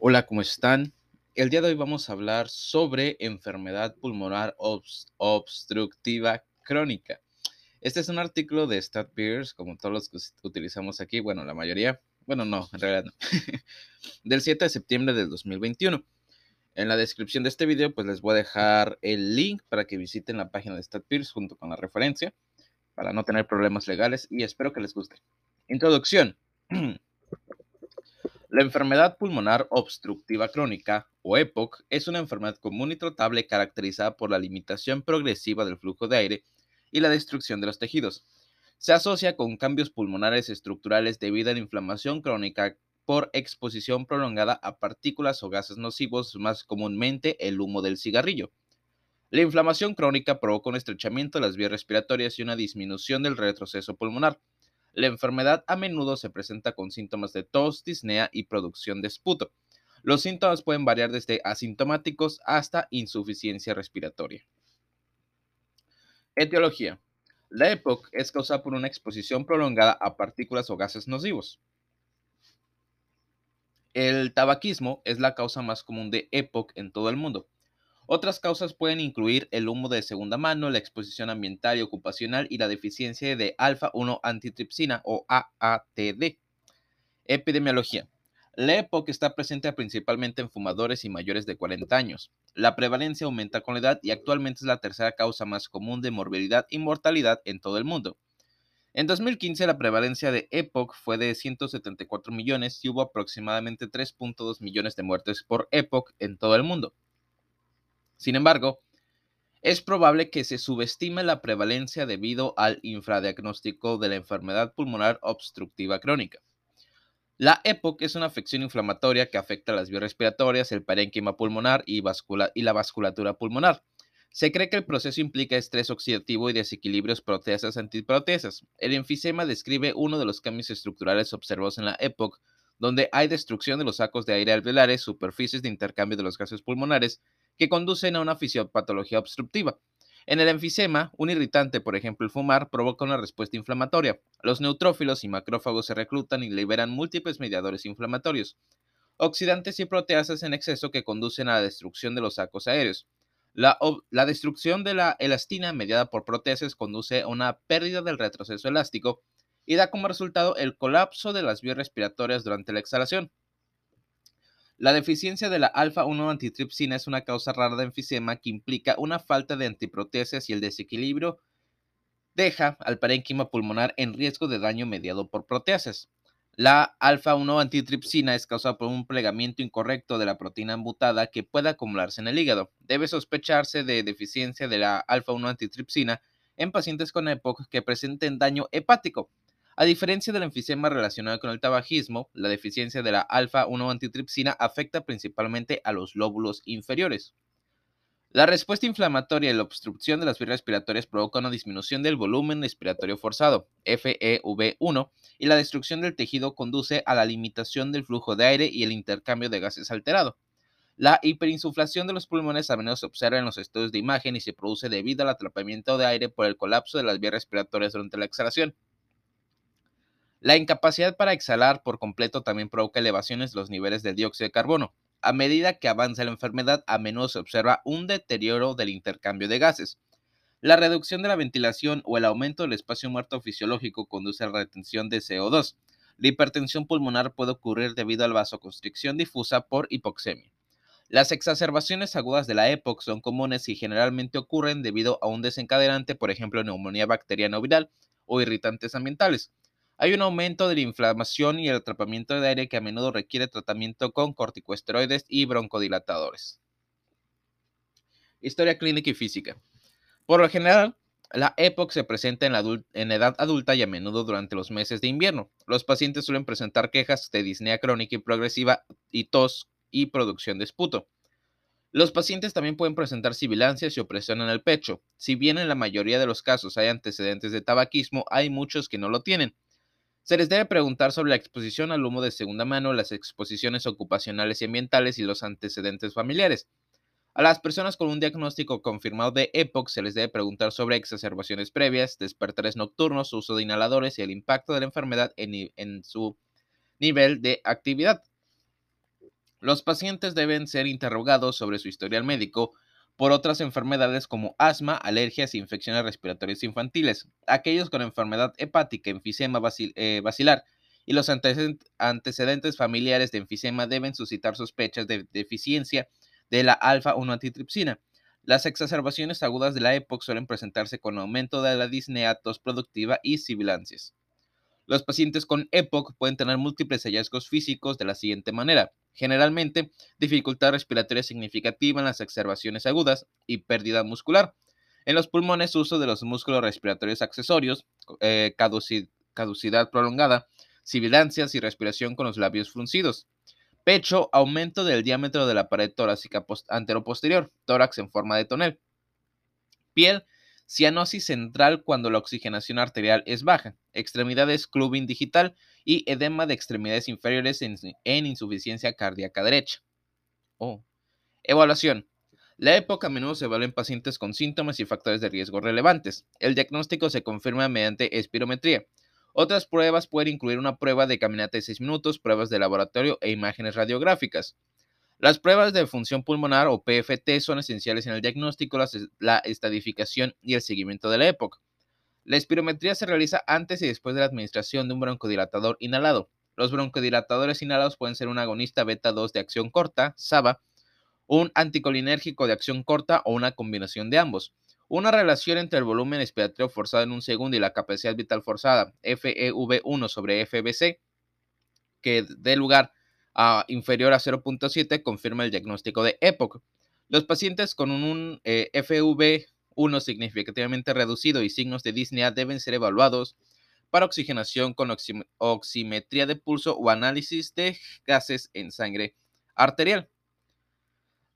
Hola, ¿cómo están? El día de hoy vamos a hablar sobre enfermedad pulmonar obstructiva crónica. Este es un artículo de StatBears, como todos los que utilizamos aquí, bueno, la mayoría, bueno, no, en realidad no, del 7 de septiembre del 2021. En la descripción de este video, pues les voy a dejar el link para que visiten la página de StatBears junto con la referencia, para no tener problemas legales y espero que les guste. Introducción. La enfermedad pulmonar obstructiva crónica, o EPOC, es una enfermedad común y tratable caracterizada por la limitación progresiva del flujo de aire y la destrucción de los tejidos. Se asocia con cambios pulmonares estructurales debido a la inflamación crónica por exposición prolongada a partículas o gases nocivos, más comúnmente el humo del cigarrillo. La inflamación crónica provoca un estrechamiento de las vías respiratorias y una disminución del retroceso pulmonar. La enfermedad a menudo se presenta con síntomas de tos, disnea y producción de esputo. Los síntomas pueden variar desde asintomáticos hasta insuficiencia respiratoria. Etiología. La EPOC es causada por una exposición prolongada a partículas o gases nocivos. El tabaquismo es la causa más común de EPOC en todo el mundo. Otras causas pueden incluir el humo de segunda mano, la exposición ambiental y ocupacional y la deficiencia de alfa-1 antitripsina o AATD. Epidemiología. La EPOC está presente principalmente en fumadores y mayores de 40 años. La prevalencia aumenta con la edad y actualmente es la tercera causa más común de morbilidad y mortalidad en todo el mundo. En 2015 la prevalencia de EPOC fue de 174 millones y hubo aproximadamente 3.2 millones de muertes por EPOC en todo el mundo. Sin embargo, es probable que se subestime la prevalencia debido al infradiagnóstico de la enfermedad pulmonar obstructiva crónica. La EPOC es una afección inflamatoria que afecta las vías respiratorias, el parénquima pulmonar y, y la vasculatura pulmonar. Se cree que el proceso implica estrés oxidativo y desequilibrios proteasas-antiproteasas. El enfisema describe uno de los cambios estructurales observados en la EPOC, donde hay destrucción de los sacos de aire alveolares, superficies de intercambio de los gases pulmonares que conducen a una fisiopatología obstructiva. En el enfisema, un irritante, por ejemplo el fumar, provoca una respuesta inflamatoria. Los neutrófilos y macrófagos se reclutan y liberan múltiples mediadores inflamatorios, oxidantes y proteasas en exceso que conducen a la destrucción de los sacos aéreos. La, destrucción de la elastina mediada por proteasas conduce a una pérdida del retroceso elástico y da como resultado el colapso de las vías respiratorias durante la exhalación. La deficiencia de la alfa-1 antitripsina es una causa rara de enfisema que implica una falta de antiproteasas y el desequilibrio deja al parénquima pulmonar en riesgo de daño mediado por proteasas. La alfa-1 antitripsina es causada por un plegamiento incorrecto de la proteína mutada que puede acumularse en el hígado. Debe sospecharse de deficiencia de la alfa-1 antitripsina en pacientes con EPOC que presenten daño hepático. A diferencia del enfisema relacionado con el tabagismo, la deficiencia de la alfa-1 antitripsina afecta principalmente a los lóbulos inferiores. La respuesta inflamatoria y la obstrucción de las vías respiratorias provoca una disminución del volumen respiratorio forzado, FEV1, y la destrucción del tejido conduce a la limitación del flujo de aire y el intercambio de gases alterado. La hiperinsuflación de los pulmones a menudo se observa en los estudios de imagen y se produce debido al atrapamiento de aire por el colapso de las vías respiratorias durante la exhalación. La incapacidad para exhalar por completo también provoca elevaciones de los niveles de dióxido de carbono. A medida que avanza la enfermedad, a menudo se observa un deterioro del intercambio de gases. La reducción de la ventilación o el aumento del espacio muerto fisiológico conduce a la retención de CO2. La hipertensión pulmonar puede ocurrir debido a la vasoconstricción difusa por hipoxemia. Las exacerbaciones agudas de la EPOC son comunes y generalmente ocurren debido a un desencadenante, por ejemplo, neumonía bacteriana o viral o irritantes ambientales. Hay un aumento de la inflamación y el atrapamiento de aire que a menudo requiere tratamiento con corticosteroides y broncodilatadores. Historia clínica y física. Por lo general, la EPOC se presenta en, la edad adulta y a menudo durante los meses de invierno. Los pacientes suelen presentar quejas de disnea crónica y progresiva y tos y producción de esputo. Los pacientes también pueden presentar sibilancias y opresión en el pecho. Si bien en la mayoría de los casos hay antecedentes de tabaquismo, hay muchos que no lo tienen. Se les debe preguntar sobre la exposición al humo de segunda mano, las exposiciones ocupacionales y ambientales y los antecedentes familiares. A las personas con un diagnóstico confirmado de EPOC se les debe preguntar sobre exacerbaciones previas, despertares nocturnos, uso de inhaladores y el impacto de la enfermedad en, en su nivel de actividad. Los pacientes deben ser interrogados sobre su historial médico por otras enfermedades como asma, alergias e infecciones respiratorias infantiles, aquellos con enfermedad hepática, enfisema eh, vacilar y los antecedentes familiares de enfisema deben suscitar sospechas de deficiencia de la alfa-1 antitripsina. Las exacerbaciones agudas de la EPOC suelen presentarse con aumento de la disnea, tos productiva y sibilancias. Los pacientes con EPOC pueden tener múltiples hallazgos físicos de la siguiente manera. Generalmente, dificultad respiratoria significativa en las exacerbaciones agudas y pérdida muscular. En los pulmones, uso de los músculos respiratorios accesorios, eh, caducidad prolongada, sibilancias y respiración con los labios fruncidos. Pecho, aumento del diámetro de la pared torácica anteroposterior, tórax en forma de tonel. Piel, cianosis central cuando la oxigenación arterial es baja, extremidades clubing digital y edema de extremidades inferiores en, insuficiencia cardíaca derecha. Oh. Evaluación. La época a menudo se evalúa en pacientes con síntomas y factores de riesgo relevantes. El diagnóstico se confirma mediante espirometría. Otras pruebas pueden incluir una prueba de caminata de 6 minutos, pruebas de laboratorio e imágenes radiográficas. Las pruebas de función pulmonar o PFT son esenciales en el diagnóstico, la, estadificación y el seguimiento de la época. La espirometría se realiza antes y después de la administración de un broncodilatador inhalado. Los broncodilatadores inhalados pueden ser un agonista beta 2 de acción corta, SABA, un anticolinérgico de acción corta o una combinación de ambos. Una relación entre el volumen expiratorio forzado en un segundo y la capacidad vital forzada, FEV1 sobre FBC, que dé lugar inferior a 0.7 confirma el diagnóstico de EPOC. Los pacientes con un eh, FV1 significativamente reducido y signos de disnea deben ser evaluados para oxigenación con oximetría de pulso o análisis de gases en sangre arterial.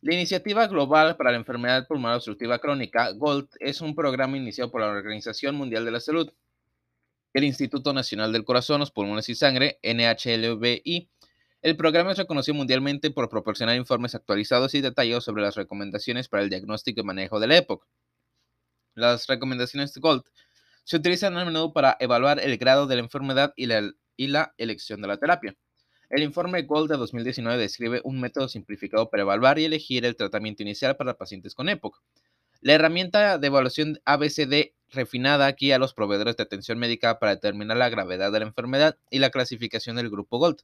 La Iniciativa Global para la Enfermedad Pulmonar Obstructiva Crónica, GOLD, es un programa iniciado por la Organización Mundial de la Salud, el Instituto Nacional del Corazón, los Pulmones y Sangre, NHLBI, el programa es reconocido mundialmente por proporcionar informes actualizados y detallados sobre las recomendaciones para el diagnóstico y manejo de la época. Las recomendaciones de GOLD se utilizan a menudo para evaluar el grado de la enfermedad y la, elección de la terapia. El informe GOLD de 2019 describe un método simplificado para evaluar y elegir el tratamiento inicial para pacientes con EPOC. La herramienta de evaluación ABCD refinada guía a los proveedores de atención médica para determinar la gravedad de la enfermedad y la clasificación del grupo GOLD.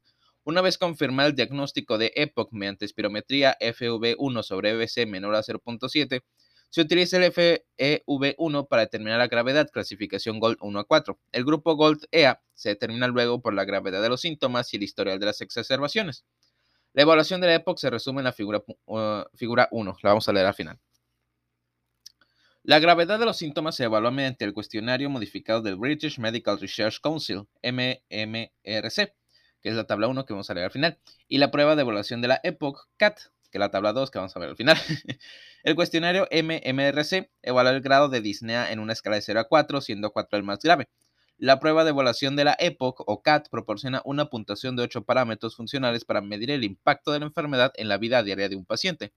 Una vez confirmado el diagnóstico de EPOC mediante espirometría FV1 sobre EBC menor a 0.7, se utiliza el FEV1 para determinar la gravedad, clasificación GOLD 1 a 4. El grupo GOLD EA se determina luego por la gravedad de los síntomas y el historial de las exacerbaciones. La evaluación de la EPOC se resume en la figura, uh, figura 1, la vamos a leer al final. La gravedad de los síntomas se evalúa mediante el cuestionario modificado del British Medical Research Council, MMRC que es la tabla 1 que vamos a leer al final, y la prueba de evaluación de la EPOC CAT, que es la tabla 2 que vamos a ver al final. el cuestionario MMRC evalúa el grado de disnea en una escala de 0 a 4, siendo 4 el más grave. La prueba de evaluación de la EPOC o CAT proporciona una puntuación de 8 parámetros funcionales para medir el impacto de la enfermedad en la vida diaria de un paciente.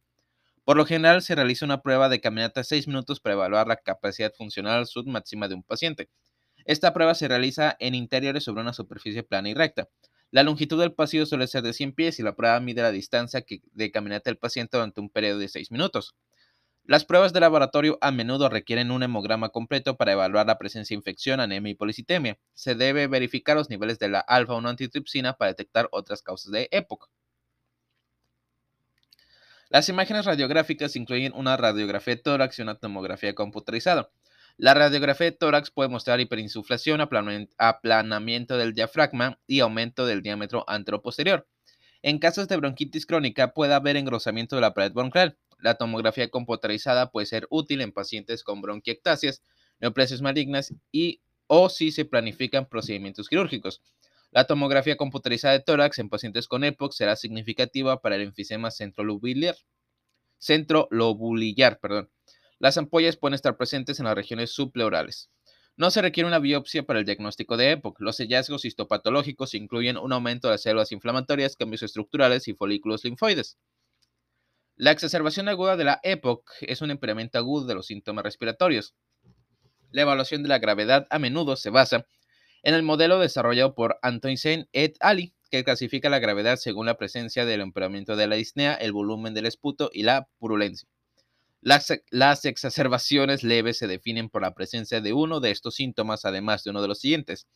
Por lo general, se realiza una prueba de caminata 6 minutos para evaluar la capacidad funcional submáxima de un paciente. Esta prueba se realiza en interiores sobre una superficie plana y recta. La longitud del pasillo suele ser de 100 pies y la prueba mide la distancia de caminata del paciente durante un periodo de 6 minutos. Las pruebas de laboratorio a menudo requieren un hemograma completo para evaluar la presencia de infección, anemia y policitemia. Se debe verificar los niveles de la alfa-1 antitripsina para detectar otras causas de época. Las imágenes radiográficas incluyen una radiografía de tórax y una tomografía computarizada. La radiografía de tórax puede mostrar hiperinsuflación, aplanamiento del diafragma y aumento del diámetro anteroposterior. En casos de bronquitis crónica puede haber engrosamiento de la pared bronquial. La tomografía computarizada puede ser útil en pacientes con bronquiectasias, neoplasias malignas y o si se planifican procedimientos quirúrgicos. La tomografía computarizada de tórax en pacientes con EPOC será significativa para el enfisema centrolobulillar. Centrolobulillar, perdón. Las ampollas pueden estar presentes en las regiones subpleurales. No se requiere una biopsia para el diagnóstico de EPOC. Los hallazgos histopatológicos incluyen un aumento de las células inflamatorias, cambios estructurales y folículos linfoides. La exacerbación aguda de la EPOC es un impairamiento agudo de los síntomas respiratorios. La evaluación de la gravedad a menudo se basa en el modelo desarrollado por Antoine et al., que clasifica la gravedad según la presencia del empeoramiento de la disnea, el volumen del esputo y la purulencia. Las, las, exacerbaciones leves se definen por la presencia de uno de estos síntomas, además de uno de los siguientes.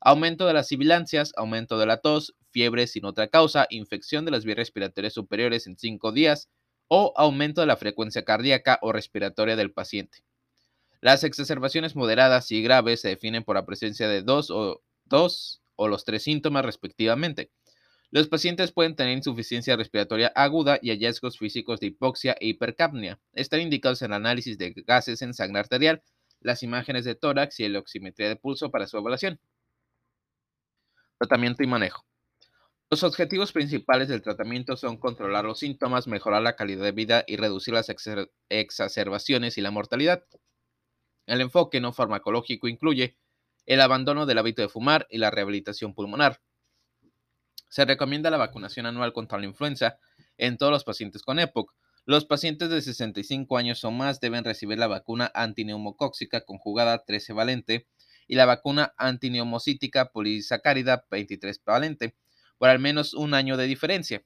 Aumento de las sibilancias, aumento de la tos, fiebre sin otra causa, infección de las vías respiratorias superiores en cinco días o aumento de la frecuencia cardíaca o respiratoria del paciente. Las exacerbaciones moderadas y graves se definen por la presencia de dos o, dos o los tres síntomas respectivamente. Los pacientes pueden tener insuficiencia respiratoria aguda y hallazgos físicos de hipoxia e hipercapnia. Están indicados en el análisis de gases en sangre arterial, las imágenes de tórax y la oximetría de pulso para su evaluación. Tratamiento y manejo. Los objetivos principales del tratamiento son controlar los síntomas, mejorar la calidad de vida y reducir las exacerbaciones y la mortalidad. El enfoque no farmacológico incluye el abandono del hábito de fumar y la rehabilitación pulmonar. Se recomienda la vacunación anual contra la influenza en todos los pacientes con EPOC. Los pacientes de 65 años o más deben recibir la vacuna antineumocóxica conjugada 13 valente y la vacuna antineumocítica polisacárida 23 valente por al menos un año de diferencia.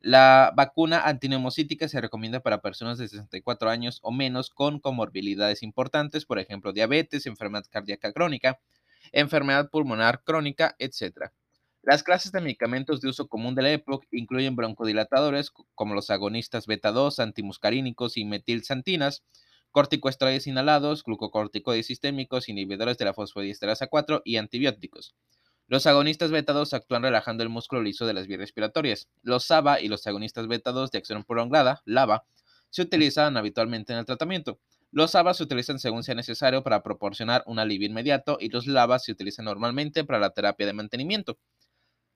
La vacuna antineumocítica se recomienda para personas de 64 años o menos con comorbilidades importantes, por ejemplo, diabetes, enfermedad cardíaca crónica, enfermedad pulmonar crónica, etc. Las clases de medicamentos de uso común de la EPOC incluyen broncodilatadores como los agonistas beta-2, antimuscarínicos y metilsantinas, corticosteroides inhalados, glucocorticoides sistémicos, inhibidores de la fosfodiesterasa 4 y antibióticos. Los agonistas beta-2 actúan relajando el músculo liso de las vías respiratorias. Los SABA y los agonistas beta-2 de acción prolongada, LAVA, se utilizan habitualmente en el tratamiento. Los ABA se utilizan según sea necesario para proporcionar un alivio inmediato y los LAVA se utilizan normalmente para la terapia de mantenimiento.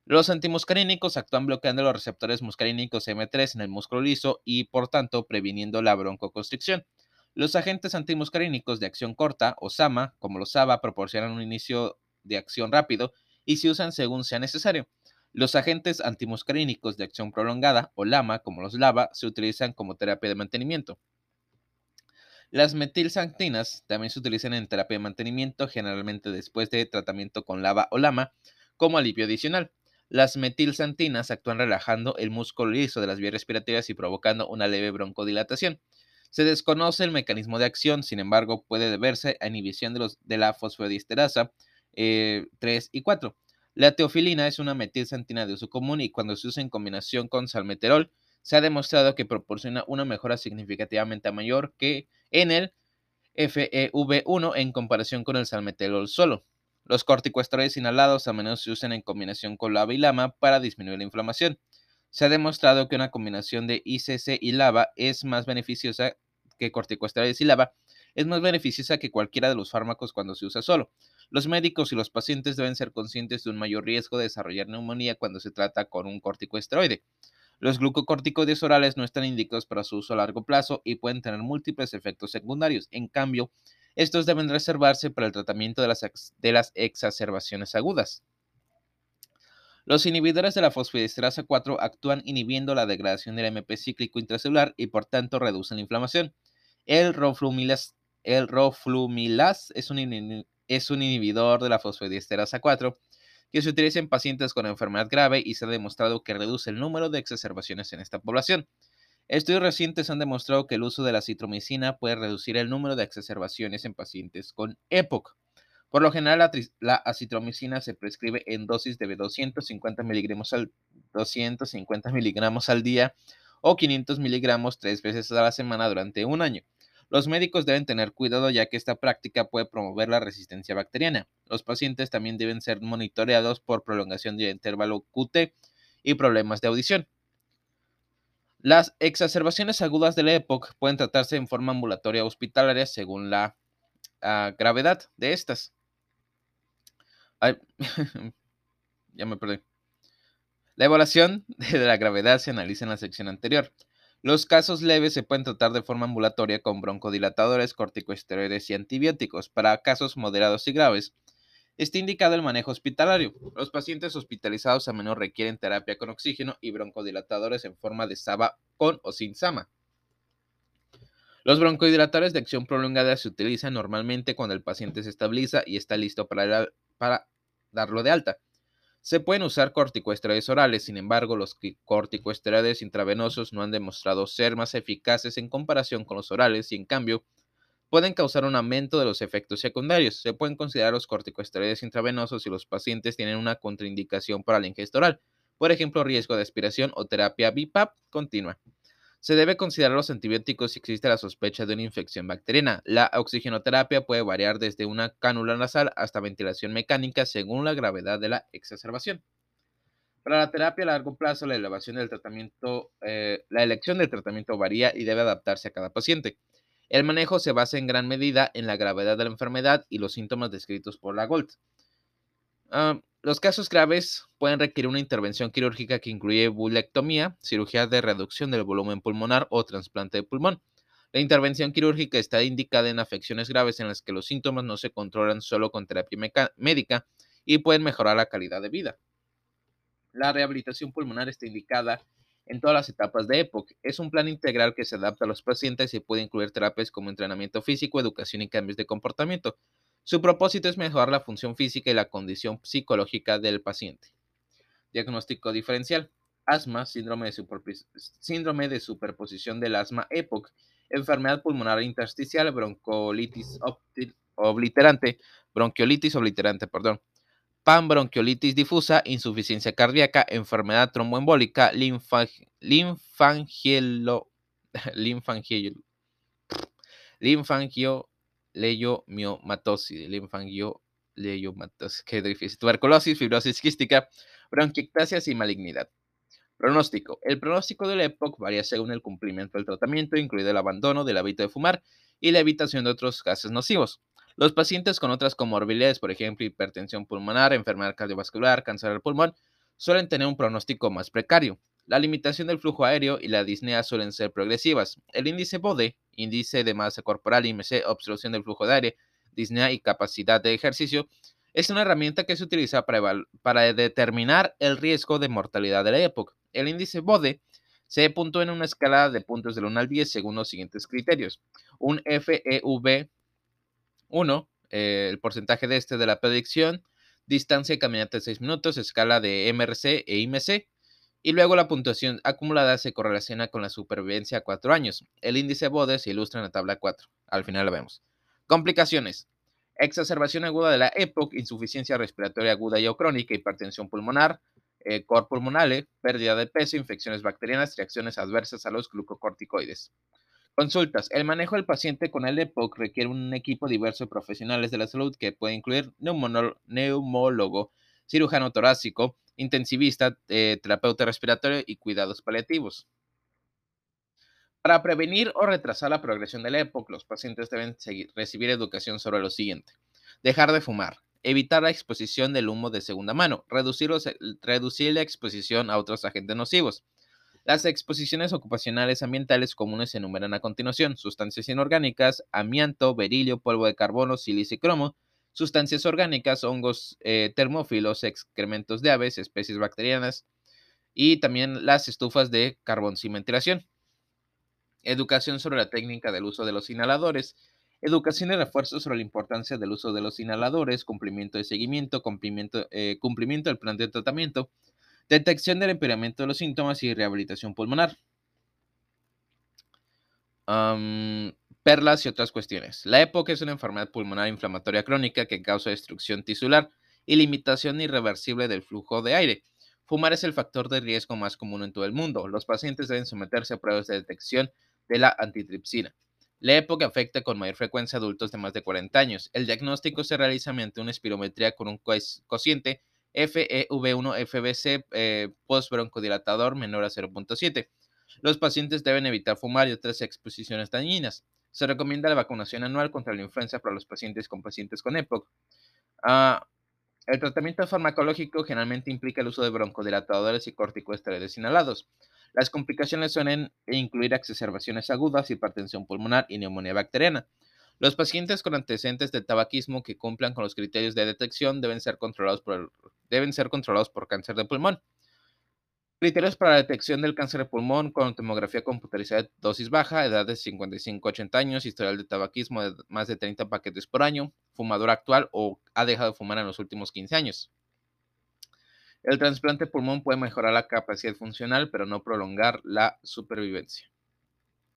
Los antimuscarínicos actúan bloqueando los receptores muscarínicos M3 en el músculo liso y, por tanto, previniendo la broncoconstricción. Los agentes antimuscarínicos de acción corta, o SAMA, como los ABA, proporcionan un inicio de acción rápido y se usan según sea necesario. Los agentes antimuscarínicos de acción prolongada, o LAMA, como los LAVA, se utilizan como terapia de mantenimiento. Las metilsantinas también se utilizan en terapia de mantenimiento, generalmente después de tratamiento con LAVA o LAMA, como alivio adicional. Las metilsantinas actúan relajando el músculo liso de las vías respiratorias y provocando una leve broncodilatación. Se desconoce el mecanismo de acción, sin embargo, puede deberse a inhibición de, la fosfodiesterasa 3 eh, y 4. La teofilina es una metilsantina de uso común y cuando se usa en combinación con salmeterol, se ha demostrado que proporciona una mejora significativamente mayor que en el FEV1 en comparación con el salmeterol solo. Los corticosteroides inhalados a menudo se usan en combinación con lava y lama para disminuir la inflamación. Se ha demostrado que una combinación de ICC y lava es más beneficiosa que corticosteroides y lava, es más beneficiosa que cualquiera de los fármacos cuando se usa solo. Los médicos y los pacientes deben ser conscientes de un mayor riesgo de desarrollar neumonía cuando se trata con un corticosteroide. Los glucocorticoides orales no están indicados para su uso a largo plazo y pueden tener múltiples efectos secundarios. En cambio, estos deben reservarse para el tratamiento de las, de las exacerbaciones agudas. Los inhibidores de la fosfodiesterasa 4 actúan inhibiendo la degradación del MP cíclico intracelular y por tanto reducen la inflamación. El roflumilas, el es, un es un inhibidor de la fosfodiesterasa 4 que se utiliza en pacientes con enfermedad grave y se ha demostrado que reduce el número de exacerbaciones en esta población. Estudios recientes han demostrado que el uso de la citromicina puede reducir el número de exacerbaciones en pacientes con EPOC. Por lo general, la, acitromicina se prescribe en dosis de 250 miligramos al, 250 miligramos al día o 500 miligramos tres veces a la semana durante un año. Los médicos deben tener cuidado ya que esta práctica puede promover la resistencia bacteriana. Los pacientes también deben ser monitoreados por prolongación de intervalo QT y problemas de audición. Las exacerbaciones agudas de la EPOC pueden tratarse en forma ambulatoria o hospitalaria según la ah, gravedad de estas. ya me perdí. La evaluación de la gravedad se analiza en la sección anterior. Los casos leves se pueden tratar de forma ambulatoria con broncodilatadores, corticosteroides y antibióticos. Para casos moderados y graves, Está indicado el manejo hospitalario. Los pacientes hospitalizados a menudo requieren terapia con oxígeno y broncodilatadores en forma de SABA con o sin SAMA. Los broncodilatadores de acción prolongada se utilizan normalmente cuando el paciente se estabiliza y está listo para, darlo de alta. Se pueden usar corticosteroides orales, sin embargo, los corticosteroides intravenosos no han demostrado ser más eficaces en comparación con los orales y, en cambio, pueden causar un aumento de los efectos secundarios. Se pueden considerar los corticosteroides intravenosos si los pacientes tienen una contraindicación para la ingesta oral, por ejemplo, riesgo de aspiración o terapia BIPAP continua. Se debe considerar los antibióticos si existe la sospecha de una infección bacteriana. La oxigenoterapia puede variar desde una cánula nasal hasta ventilación mecánica según la gravedad de la exacerbación. Para la terapia a largo plazo, la elevación del tratamiento, eh, la elección del tratamiento varía y debe adaptarse a cada paciente. El manejo se basa en gran medida en la gravedad de la enfermedad y los síntomas descritos por la GOLD. Ah, los casos graves pueden requerir una intervención quirúrgica que incluye bulectomía, cirugía de reducción del volumen pulmonar o trasplante de pulmón. La intervención quirúrgica está indicada en afecciones graves en las que los síntomas no se controlan solo con terapia médica y pueden mejorar la calidad de vida. La rehabilitación pulmonar está indicada en todas las etapas de EPOC. Es un plan integral que se adapta a los pacientes y puede incluir terapias como entrenamiento físico, educación y cambios de comportamiento. Su propósito es mejorar la función física y la condición psicológica del paciente. Diagnóstico diferencial. Asma, síndrome de, superposición del asma EPOC, enfermedad pulmonar intersticial, bronquiolitis obliterante, bronquiolitis obliterante, perdón, panbronquiolitis difusa, insuficiencia cardíaca, enfermedad tromboembólica, linfangielo, linfangio, linfangio, leiomiomatosis, linfangio, qué difícil, tuberculosis, fibrosis quística, bronquiectasias y malignidad. Pronóstico. El pronóstico del EPOC varía según el cumplimiento del tratamiento, incluido el abandono del hábito de fumar y la evitación de otros gases nocivos. Los pacientes con otras comorbilidades, por ejemplo, hipertensión pulmonar, enfermedad cardiovascular, cáncer del pulmón, suelen tener un pronóstico más precario. La limitación del flujo aéreo y la disnea suelen ser progresivas. El índice BODE, índice de masa corporal, IMC, obstrucción del flujo de aire, disnea y capacidad de ejercicio, es una herramienta que se utiliza para, para determinar el riesgo de mortalidad de la época. El índice BODE se puntúa en una escala de puntos del 1 al 10 según los siguientes criterios. Un FEV1, eh, el porcentaje de este de la predicción, distancia de caminata de 6 minutos, escala de MRC e IMC, y luego la puntuación acumulada se correlaciona con la supervivencia a cuatro años. El índice BODE se ilustra en la tabla 4. Al final lo vemos. Complicaciones. Exacerbación aguda de la EPOC, insuficiencia respiratoria aguda y o crónica, hipertensión pulmonar, eh, cor pulmonale, pérdida de peso, infecciones bacterianas, reacciones adversas a los glucocorticoides. Consultas. El manejo del paciente con el EPOC requiere un equipo diverso de profesionales de la salud que puede incluir neumólogo, cirujano torácico, intensivista, eh, terapeuta respiratorio y cuidados paliativos. Para prevenir o retrasar la progresión de la EPOC, los pacientes deben recibir educación sobre lo siguiente. Dejar de fumar, evitar la exposición del humo de segunda mano, reducir la exposición a otros agentes nocivos. Las exposiciones ocupacionales ambientales comunes se enumeran a continuación. Sustancias inorgánicas, amianto, berilio, polvo de carbono, silicio y cromo, sustancias orgánicas, hongos eh, termófilos, excrementos de aves, especies bacterianas y también las estufas de carbón sin ventilación. Educación sobre la técnica del uso de los inhaladores. Educación y refuerzo sobre la importancia del uso de los inhaladores, cumplimiento de seguimiento, cumplimiento, eh, cumplimiento del plan de tratamiento, detección del empeoramiento de los síntomas y rehabilitación pulmonar perlas y otras cuestiones. La EPOC es una enfermedad pulmonar inflamatoria crónica que causa destrucción tisular y limitación irreversible del flujo de aire. Fumar es el factor de riesgo más común en todo el mundo. Los pacientes deben someterse a pruebas de detección de la antitripsina. La EPOC afecta con mayor frecuencia a adultos de más de 40 años. El diagnóstico se realiza mediante una espirometría con un cociente FEV1-FBC eh, postbroncodilatador menor a 0.7. Los pacientes deben evitar fumar y otras exposiciones dañinas. Se recomienda la vacunación anual contra la influenza para los pacientes con pacientes con EPOC. Ah, el tratamiento farmacológico generalmente implica el uso de broncodilatadores y corticosteroides inhalados. Las complicaciones suelen incluir exacerbaciones agudas, hipertensión pulmonar y neumonía bacteriana. Los pacientes con antecedentes de tabaquismo que cumplan con los criterios de detección deben ser controlados por, deben ser controlados por cáncer de pulmón. Criterios para la detección del cáncer de pulmón con tomografía computarizada de dosis baja, edad de 55 80 años, historial de tabaquismo de más de 30 paquetes por año, fumador actual o ha dejado de fumar en los últimos 15 años. El trasplante de pulmón puede mejorar la capacidad funcional, pero no prolongar la supervivencia.